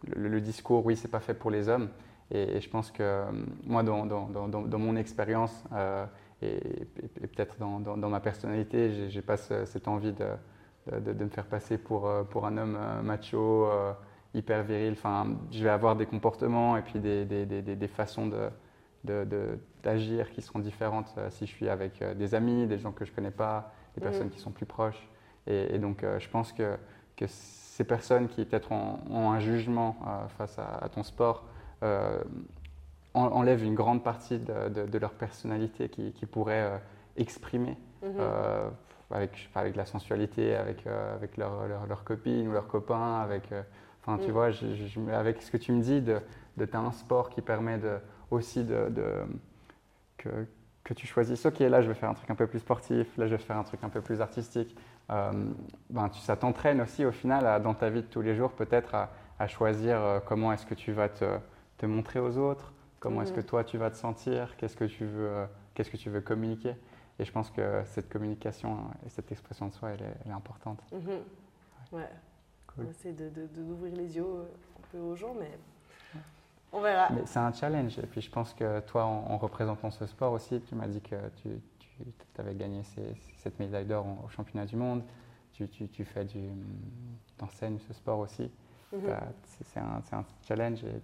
le, discours, oui, c'est pas fait pour les hommes. Et, je pense que moi, dans, dans, dans, dans mon expérience, et, peut-être dans, dans, ma personnalité, j'ai pas cette envie de, de, de, me faire passer pour, euh, pour un homme euh, macho, euh, hyper viril. Enfin, je vais avoir des comportements et puis des, des, des, des façons d'agir qui seront différentes si je suis avec des amis, des gens que je connais pas, des personnes mmh. qui sont plus proches. Et, donc, je pense que, que, ces personnes qui peut-être ont, un jugement face à, à, ton sport enlève une grande partie de, leur personnalité qui, euh, exprimer mhm. euh, avec, avec la sensualité, avec, euh, avec leurs leur, copines ou leurs copains, avec, enfin, tu mhm. vois, avec ce que tu me dis, de, de tu as un sport qui permet de, aussi de, que, que, tu choisisses, ok, là je vais faire un truc un peu plus sportif, là je vais faire un truc un peu plus artistique. ben, tu, ça t'entraîne aussi au final dans ta vie de tous les jours peut-être à, à, choisir comment est-ce que tu vas te, te montrer aux autres, Comment est-ce que mhm. toi tu vas te sentir Qu'est-ce que tu veux, euh, qu'est-ce que tu veux communiquer Et je pense que cette communication et cette expression de soi, elle est, importante. Mhm. Ouais. On essaie d'ouvrir de, les yeux un peu aux gens, mais on verra. Mais c'est un challenge. Et puis je pense que toi, en, représentant ce sport aussi, tu m'as dit que tu, tu avais gagné cette médaille d'or au championnat du monde. Tu, tu, fais du, enseignes ce sport aussi. Mhm. C'est un, un, challenge et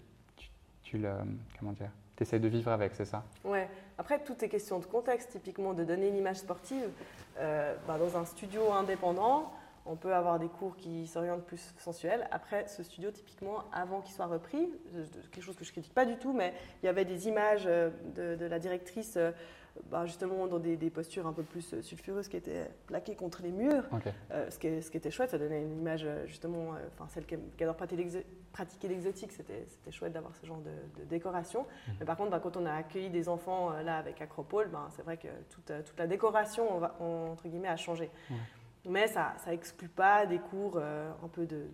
tu le, comment dire, essaies de vivre avec, c'est ça? Ouais. Après, tout est question de contexte, typiquement de donner une image sportive. Euh, bah, dans un studio indépendant, on peut avoir des cours qui s'orientent plus sensuels. Après, ce studio, typiquement, avant qu'il soit repris, quelque chose que je ne critique pas du tout, mais il y avait des images euh, de, de la directrice euh, bah, justement dans des, postures un peu plus sulfureuses qui étaient plaquées contre les murs. Euh, ce, qui, ce, qui, était chouette, ça donnait une image euh, justement, euh, celle qui, adore pratiquer l'exotique, c'était chouette d'avoir ce genre de, décoration. Mhm. Mais par contre, bah, quand on a accueilli des enfants là avec Acropole, ben, c'est vrai que toute, toute, la décoration, on va, entre guillemets, a changé. Mais ça n'exclut pas des cours un peu de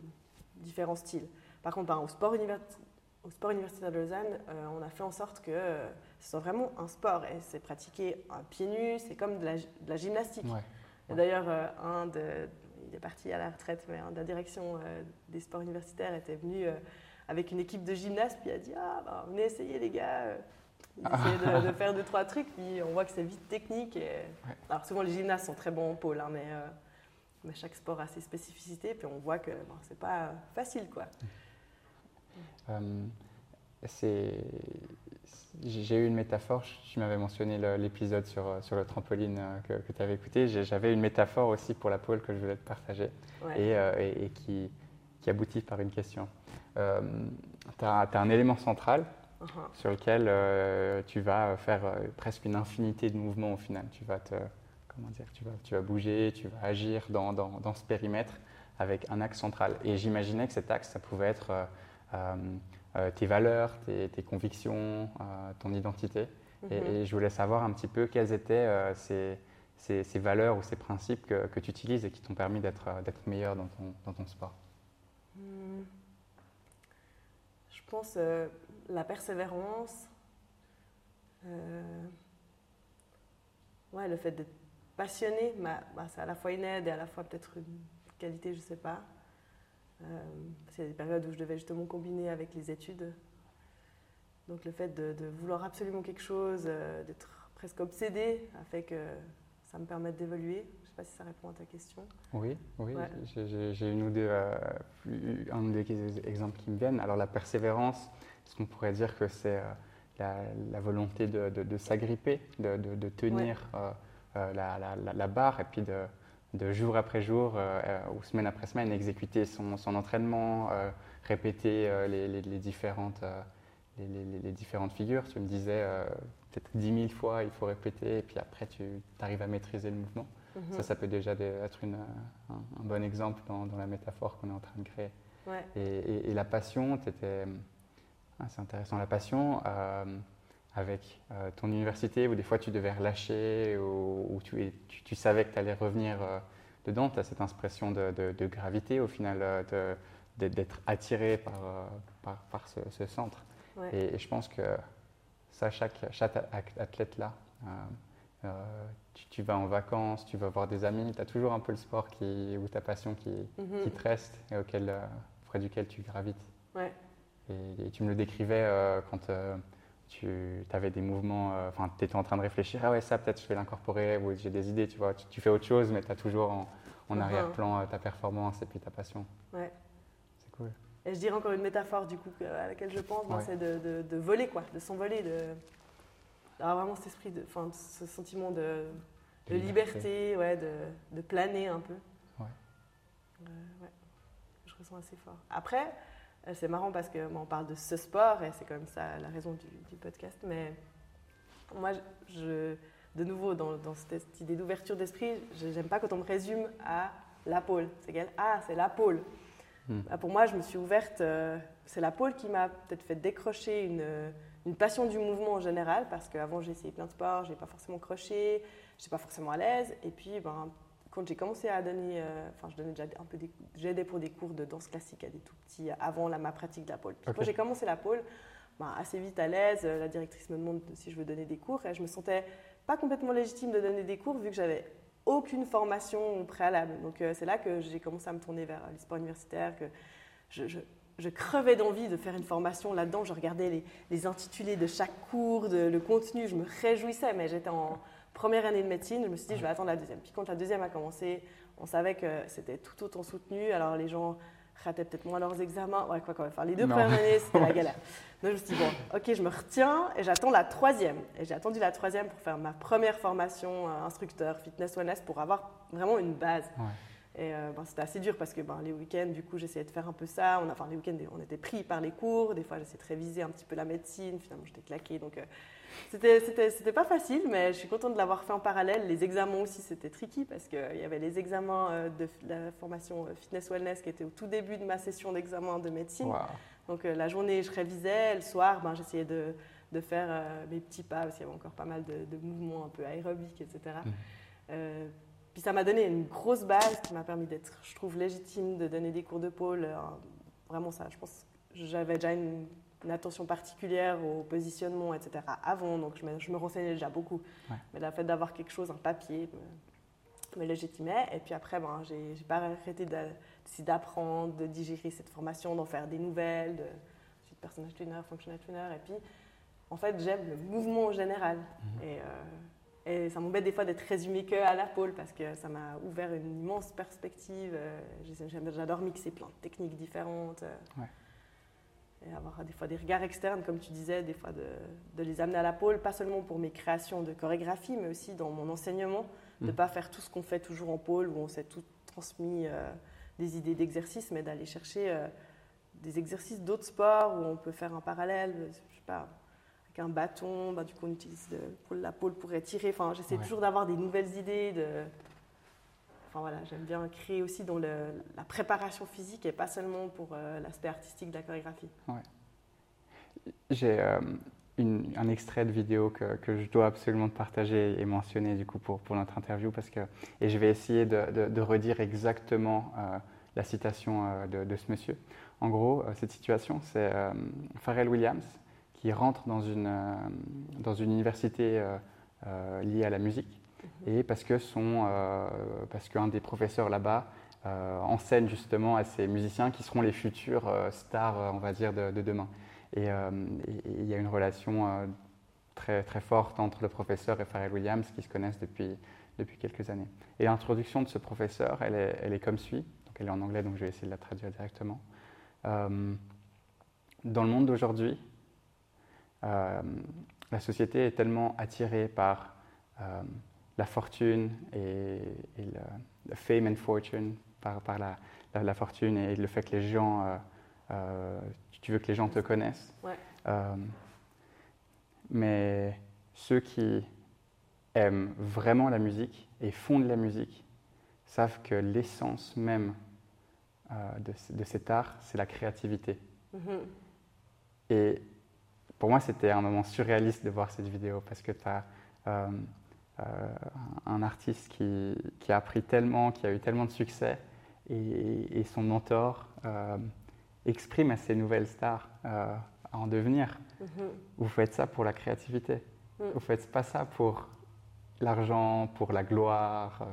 différents styles. Par contre, ben, au sport universitaire, au sport universitaire de Lausanne, on a fait en sorte que ce soit vraiment un sport et c'est pratiqué à pieds nus, c'est comme de la, gymnastique. D'ailleurs, un de, il est parti à la retraite, mais un de la direction des sports universitaires était venu avec une équipe de gymnastes, puis a dit Ah, bah, venez essayer les gars essayer de, de, [laughs] faire deux, trois trucs, puis on voit que c'est vite technique. Et... Alors souvent les gymnastes sont très bons en pôle, hein, mais, mais, chaque sport a ses spécificités, puis on voit que bon, c'est pas facile. quoi. c'est j'ai eu une métaphore, tu m'avais mentionné l'épisode sur, euh, sur le trampoline euh, que, que tu avais écouté, j'avais une métaphore aussi pour la pôle que je voulais te partager euh, et, et, qui, qui, aboutit par une question. tu as, un élément central uh-huh. sur lequel tu vas faire presque une infinité de mouvements au final. Tu vas, te, comment dire, tu vas, tu vas bouger, tu vas agir dans, dans, dans, ce périmètre avec un axe central. Et j'imaginais que cet axe, ça pouvait être euh, tes valeurs, tes, convictions, euh, ton identité. Mhm. et, je voulais savoir un petit peu quelles étaient euh, ces, ces, valeurs ou ces principes que, que tu utilises et qui t'ont permis d'être meilleur dans ton, dans ton sport. Hmm. Je pense la persévérance, ouais, le fait d'être passionné, bah, c'est à la fois une aide et à la fois peut-être une qualité, je ne sais pas. Euh, c'est des périodes où je devais justement combiner avec les études. Donc le fait de, vouloir absolument quelque chose, euh, d'être presque obsédé, a fait que ça me permet d'évoluer. Je ne sais pas si ça répond à ta question. Oui, oui. J'ai une ou deux, euh, un ou deux exemples qui me viennent. Alors la persévérance, est-ce qu'on pourrait dire que c'est la, volonté de, s'agripper, de, tenir la, la, la, barre et puis de, de jour après jour euh, euh, ou semaine après semaine, exécuter son, son entraînement, euh, répéter les, les, différentes, les, différentes figures. Tu me disais peut-être 10 000 fois, il faut répéter, et puis après tu arrives à maîtriser le mouvement. Mhm. Ça, ça peut déjà être une, un, bon exemple dans, dans la métaphore qu'on est en train de créer. Et, et, la passion, ah, c'est intéressant, la passion avec euh, ton université où des fois tu devais relâcher ou, tu, tu, savais que tu allais revenir euh, dedans, tu as cette impression de, de, gravité au final, euh, d'être attiré par, par, ce, centre. Et, je pense que ça, chaque, chaque athlète là, tu, vas en vacances, tu vas voir des amis, tu as toujours un peu le sport qui, ou ta passion qui, mhm. qui te reste et auquel, auprès duquel tu gravites. Et, et, tu me le décrivais quand tu avais des mouvements, euh, enfin, tu étais en train de réfléchir, ah ouais, ça peut-être je vais l'incorporer, ou j'ai des idées, tu vois. Tu, fais autre chose, mais tu as toujours en, uh-huh. arrière-plan euh, ta performance et puis ta passion. Ouais. C'est cool. Et je dirais encore une métaphore, du coup, à laquelle je pense, c'est de, de, voler, quoi, de s'envoler, de, d'avoir vraiment cet esprit, de, ce sentiment de, de liberté, ouais, de, de, planer un peu. Ouais. Euh, ouais. Je ressens assez fort. Après, euh, c'est marrant parce qu'on on parle de ce sport et c'est quand même ça la raison du, podcast. Mais moi, je, de nouveau, dans, cette idée d'ouverture d'esprit, je n'aime pas quand on me résume à la pôle. C'est qu'elle, ah, c'est la pôle. Hmm. Bah, pour moi, je me suis ouverte, euh, c'est la pôle qui m'a peut-être fait décrocher une, une, passion du mouvement en général, parce qu'avant j'ai essayé plein de sports, je n'ai pas forcément croché, je n'étais pas forcément à l'aise. Et puis, ben, quand j'ai commencé à donner, euh, enfin, je donnais déjà un peu des, j'aidais pour des cours de danse classique à des tout petits avant la, ma pratique de la pôle. Puis quand j'ai commencé la pôle, bah, assez vite à l'aise, euh, la directrice me demande si je veux donner des cours et je me sentais pas complètement légitime de donner des cours vu que j'avais aucune formation préalable. Donc euh, c'est là que j'ai commencé à me tourner vers les sports universitaires, que je, je, crevais d'envie de faire une formation là-dedans. Je regardais les, les intitulés de chaque cours, de, le contenu, je me réjouissais, mais j'étais en première année de médecine, je me suis dit, je vais attendre la deuxième. Puis quand la deuxième a commencé, on savait que c'était tout autant soutenu. Alors les gens rataient peut-être moins leurs examens. Ouais, quoi, quoi. Enfin, les deux premières années, c'était la [laughs] galère. Donc je me suis dit, bon, ok, je me retiens et j'attends la troisième. Et j'ai attendu la troisième pour faire ma première formation euh, instructeur fitness wellness pour avoir vraiment une base. Et euh, ben, c'était assez dur parce que ben, les week-ends, du coup, j'essayais de faire un peu ça. On, enfin, les week-ends, on était pris par les cours. Des fois, j'essayais de réviser un petit peu la médecine. Finalement, j'étais claquée. Donc, euh, c'était pas facile, mais je suis contente de l'avoir fait en parallèle. Les examens aussi, c'était tricky parce qu'il y avait les examens euh, de la formation euh, fitness wellness qui étaient au tout début de ma session d'examen de médecine. Donc euh, la journée, je révisais. Le soir, ben, j'essayais de, de, faire mes petits pas parce qu'il y avait encore pas mal de, mouvements un peu aérobiques, etc. Mmh. puis ça m'a donné une grosse base qui m'a permis d'être, je trouve, légitime de donner des cours de pôle. vraiment ça, je pense j'avais déjà une une attention particulière au positionnement, etc. avant, donc je me, je me renseignais déjà beaucoup. Mais le fait d'avoir quelque chose, un papier, me légitimait. Et puis après, ben, j'ai pas arrêté d'apprendre, de digérer cette formation, d'en faire des nouvelles, de suite personnage trainer, functional trainer. Et puis, en fait, j'aime le mouvement général. Mhm. Et, euh, et, ça m'embête des fois d'être résumé que à la pôle parce que ça m'a ouvert une immense perspective. Euh, j'adore mixer plein de techniques différentes. Ouais et avoir des fois des regards externes, comme tu disais, des fois de, de, les amener à la pôle, pas seulement pour mes créations de chorégraphie, mais aussi dans mon enseignement, de ne mm. pas faire tout ce qu'on fait toujours en pôle, où on s'est tout transmis euh, des idées d'exercice, mais d'aller chercher euh, des exercices d'autres sports où on peut faire un parallèle, je sais pas, avec un bâton, bah, du coup on utilise de, la pôle pour étirer, enfin j'essaie toujours d'avoir des nouvelles idées, de, Enfin, voilà, j'aime bien créer aussi dans la préparation physique et pas seulement pour euh, l'aspect artistique de la chorégraphie. Ouais. J'ai euh, un extrait de vidéo que, je dois absolument partager et mentionner du coup pour, notre interview parce que et je vais essayer de, de, redire exactement euh, la citation de, de, ce monsieur. En gros, cette situation, c'est Pharrell Williams qui rentre dans une, dans une université liée à la musique et parce que son, euh, parce qu'un des professeurs là-bas euh, enseigne justement à ces musiciens qui seront les futurs euh, stars, on va dire, de, demain. Et il y a une relation très, très forte entre le professeur et Pharrell Williams qui se connaissent depuis, depuis quelques années. Et l'introduction de ce professeur, elle est, comme suit. Donc elle est en anglais, donc je vais essayer de la traduire directement. dans le monde d'aujourd'hui, la société est tellement attirée par la fortune et, le, fame and fortune, par, par la, la, fortune et le fait que les gens, euh, euh, tu veux que les gens te connaissent. Euh, mais ceux qui aiment vraiment la musique et font de la musique savent que l'essence même de, de, cet art, c'est la créativité. Mm-hmm. Et pour moi, c'était un moment surréaliste de voir cette vidéo parce que tu as un artiste qui, qui, a appris tellement, qui a eu tellement de succès, et, son mentor euh, exprime à ces nouvelles stars euh, à en devenir. Mhm. Vous faites ça pour la créativité. Mm. Vous ne faites pas ça pour l'argent, pour la gloire.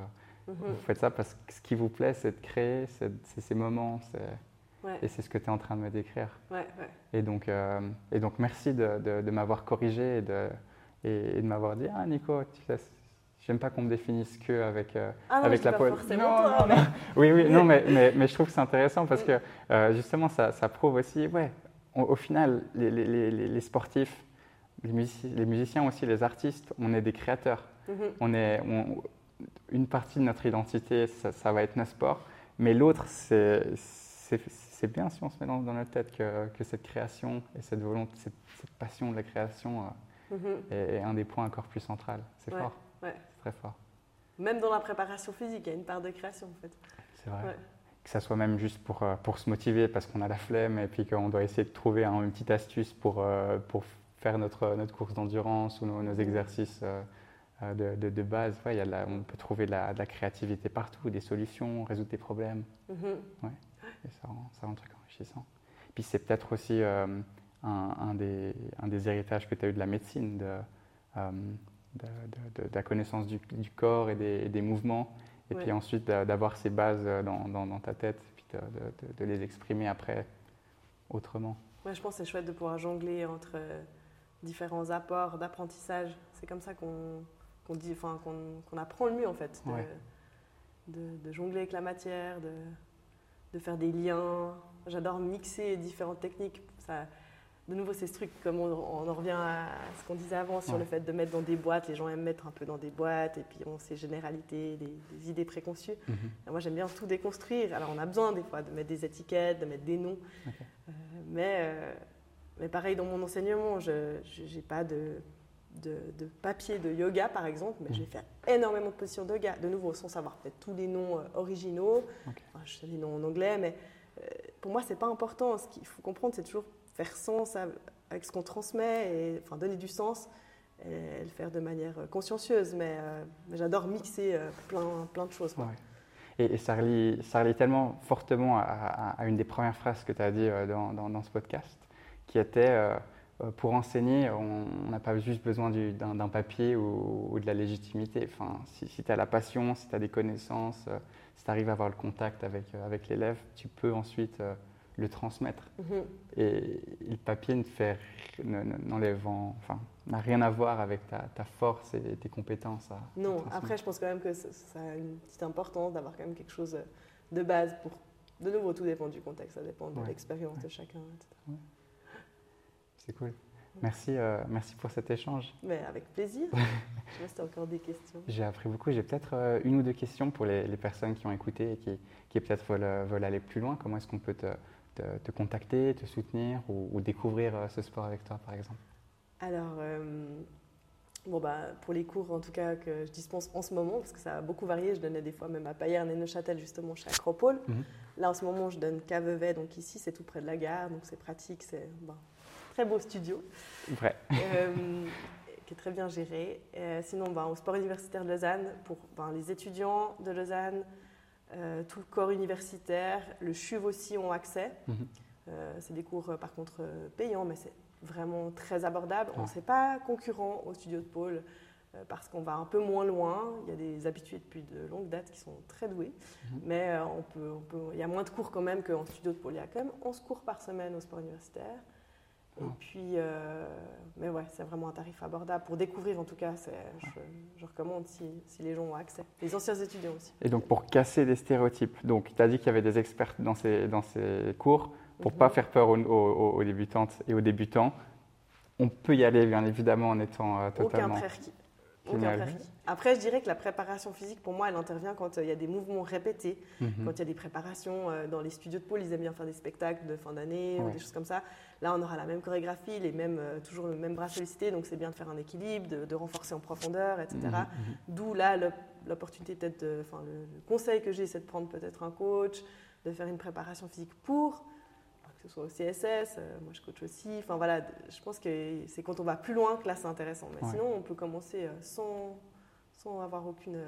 Mhm. Vous faites ça parce que ce qui vous plaît, c'est de créer, c'est ces moments. Et c'est ce que tu es en train de me décrire. Et, donc, et donc, merci de, de, m'avoir corrigé et de, et, de m'avoir dit Ah, Nico, tu laisses J'aime pas qu'on me définisse que avec, euh, ah avec la pole. Non, non, non. [laughs] oui, oui, non, mais, mais, mais, je trouve que c'est intéressant parce que euh, justement, ça, ça, prouve aussi, ouais, au final, les, les, les, sportifs, les, musiciens aussi, les artistes, on est des créateurs. Mhm. On est, une partie de notre identité, ça, ça va être notre sport, mais l'autre, c'est bien si on se met dans, notre tête que, que, cette création et cette volonté, cette, passion de la création euh, mhm. est, un des points encore plus centrales. C'est fort. Ouais fort. Même dans la préparation physique, il y a une part de création en fait. C'est vrai. Que ça soit même juste pour, euh, pour se motiver parce qu'on a la flemme et puis qu'on doit essayer de trouver une petite astuce pour, euh, pour faire notre, notre course d'endurance ou nos, exercices euh, de, de, base. Ouais, y a on peut trouver de la, de la, créativité partout, des solutions, résoudre des problèmes. Mm-hmm. ouais. Et ça rend, ça rend le truc enrichissant. Puis c'est peut-être aussi un, un, des, un, des, héritages que tu as eu de la médecine, de, de, la connaissance du, corps et des, mouvements, et puis ensuite d'avoir ces bases dans, dans, ta tête, puis de, les exprimer après autrement. Ouais, je pense que c'est chouette de pouvoir jongler entre euh, différents apports d'apprentissage. C'est comme ça qu'on dit, enfin, qu'on apprend le mieux en fait, de, jongler avec la matière, de, faire des liens. J'adore mixer différentes techniques. Ça, de nouveau, c'est ce truc, comme on, en revient à ce qu'on disait avant sur le fait de mettre dans des boîtes, les gens aiment mettre un peu dans des boîtes, et puis on ces généralités, des, idées préconçues. Mhm. Moi, j'aime bien tout déconstruire. Alors, on a besoin des fois de mettre des étiquettes, de mettre des noms. Euh, mais, euh, mais pareil, dans mon enseignement, je n'ai pas de, de, papier de yoga, par exemple, mais je vais mhm. faire énormément de positions de yoga. De nouveau, sans savoir peut-être tous les noms euh, originaux. je sais les noms en anglais, mais pour moi, ce n'est pas important. Ce qu'il faut comprendre, c'est toujours faire sens avec ce qu'on transmet, et, enfin donner du sens et, le faire de manière consciencieuse. Mais, euh, j'adore mixer euh, plein, plein de choses. Et, ça, relie, ça relie tellement fortement à, une des premières phrases que tu as dit euh, dans, dans, ce podcast, qui était pour enseigner, on n'a pas juste besoin d'un papier ou, de la légitimité. Enfin, si, tu as la passion, si tu as des connaissances, si tu arrives à avoir le contact avec, avec l'élève, tu peux ensuite le transmettre. Mhm. Et le papier ne fait, enfin, n'a rien à voir avec ta, ta, force et tes compétences. non, après, je pense quand même que ça, a une petite importance d'avoir quand même quelque chose de base pour. De nouveau, tout dépend du contexte, ça dépend de l'expérience de chacun, C'est cool. Merci, euh, merci pour cet échange. Mais avec plaisir. [laughs] je as encore des questions. J'ai appris beaucoup. J'ai peut-être euh, une ou deux questions pour les, les, personnes qui ont écouté et qui, qui peut-être veulent, veulent, aller plus loin. Comment est-ce qu'on peut te, te, contacter, te soutenir ou, découvrir euh, ce sport avec toi, par exemple? Alors, euh, bon, bah, pour les cours en tout cas que je dispense en ce moment, parce que ça a beaucoup varié, je donnais des fois même à Payerne et Neuchâtel, justement chez Acropole. Mhm. Là, en ce moment, je donne Cavevet, donc ici, c'est tout près de la gare, donc c'est pratique, c'est un bah, très beau studio. Vrai. Euh, qui est très bien géré. sinon, bah, au sport universitaire de Lausanne, pour les étudiants de Lausanne, euh, tout le corps universitaire, le CHUV aussi ont accès. Mhm. Euh, c'est des cours euh, par contre payants, mais c'est vraiment très abordable. On ne sait pas concurrent au studio de Pôle parce qu'on va un peu moins loin. Il y a des habitués depuis de longues dates qui sont très doués, mhm. mais on peut, on peut, il y a moins de cours quand même qu'en studio de Pôle. Il y a quand même 11 cours par semaine au sport universitaire. Et puis, euh, mais ouais, c'est vraiment un tarif abordable. Pour découvrir, en tout cas, je, je, recommande si, si, les gens ont accès. Les anciens étudiants aussi. Et donc, pour casser les stéréotypes, donc tu as dit qu'il y avait des experts dans ces, dans ces cours. Pour ne pas mhm. faire peur aux, aux, débutantes et aux débutants, on peut y aller, bien évidemment, en étant euh, totalement... Aucun prérequis. Après, je dirais que la préparation physique, pour moi, elle intervient quand euh, il y a des mouvements répétés, mhm. quand il y a des préparations euh, dans les studios de pôle, ils aiment bien faire des spectacles de fin d'année ou des choses comme ça. Là, on aura la même chorégraphie, les mêmes, euh, toujours le même bras sollicité, donc c'est bien de faire un équilibre, de, renforcer en profondeur, etc. Mhm, mhm. D'où là l'opportunité peut-être, enfin le, conseil que j'ai, c'est de prendre peut-être un coach, de faire une préparation physique pour ce soit au CSS, moi je coach aussi. Enfin voilà, je pense que c'est quand on va plus loin que là c'est intéressant. Mais sinon, on peut commencer sans, sans avoir aucune,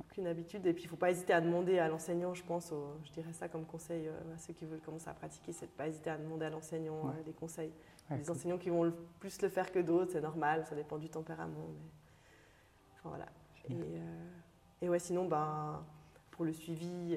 aucune habitude. Et puis, il ne faut pas hésiter à demander à l'enseignant, je pense, je dirais ça comme conseil euh, à ceux qui veulent commencer à pratiquer, c'est de ne pas hésiter à demander à l'enseignant euh, des conseils. les enseignants qui vont plus le faire que d'autres, c'est normal, ça dépend du tempérament. Mais... Enfin, voilà. Et, euh, et, ouais, sinon, ben, pour le suivi,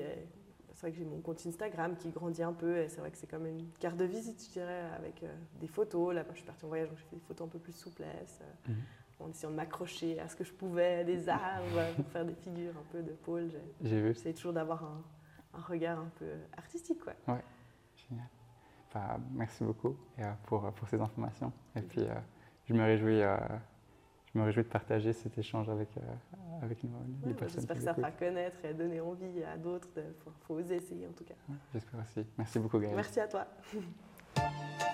c'est vrai que j'ai mon compte Instagram qui grandit un peu et c'est vrai que c'est comme une carte de visite, je dirais, avec des photos. Là, je suis partie en voyage, donc j'ai fait des photos un peu plus souplesse. Mhm en essayant de m'accrocher à ce que je pouvais, des arbres, [laughs] pour faire des figures un peu de pôle. J'ai vu. J'essaie toujours d'avoir un, regard un peu artistique. Quoi. Ouais, génial. Enfin, merci beaucoup euh, pour, pour ces informations. Et puis, euh, je, me réjouis, euh, je me réjouis de partager cet échange avec, avec nous, les personnes. J'espère que ça fera connaître et donner envie à d'autres. Il faut, faut, oser essayer en tout cas. J'espère aussi. Merci beaucoup, Gaëlle. Merci à toi. [laughs]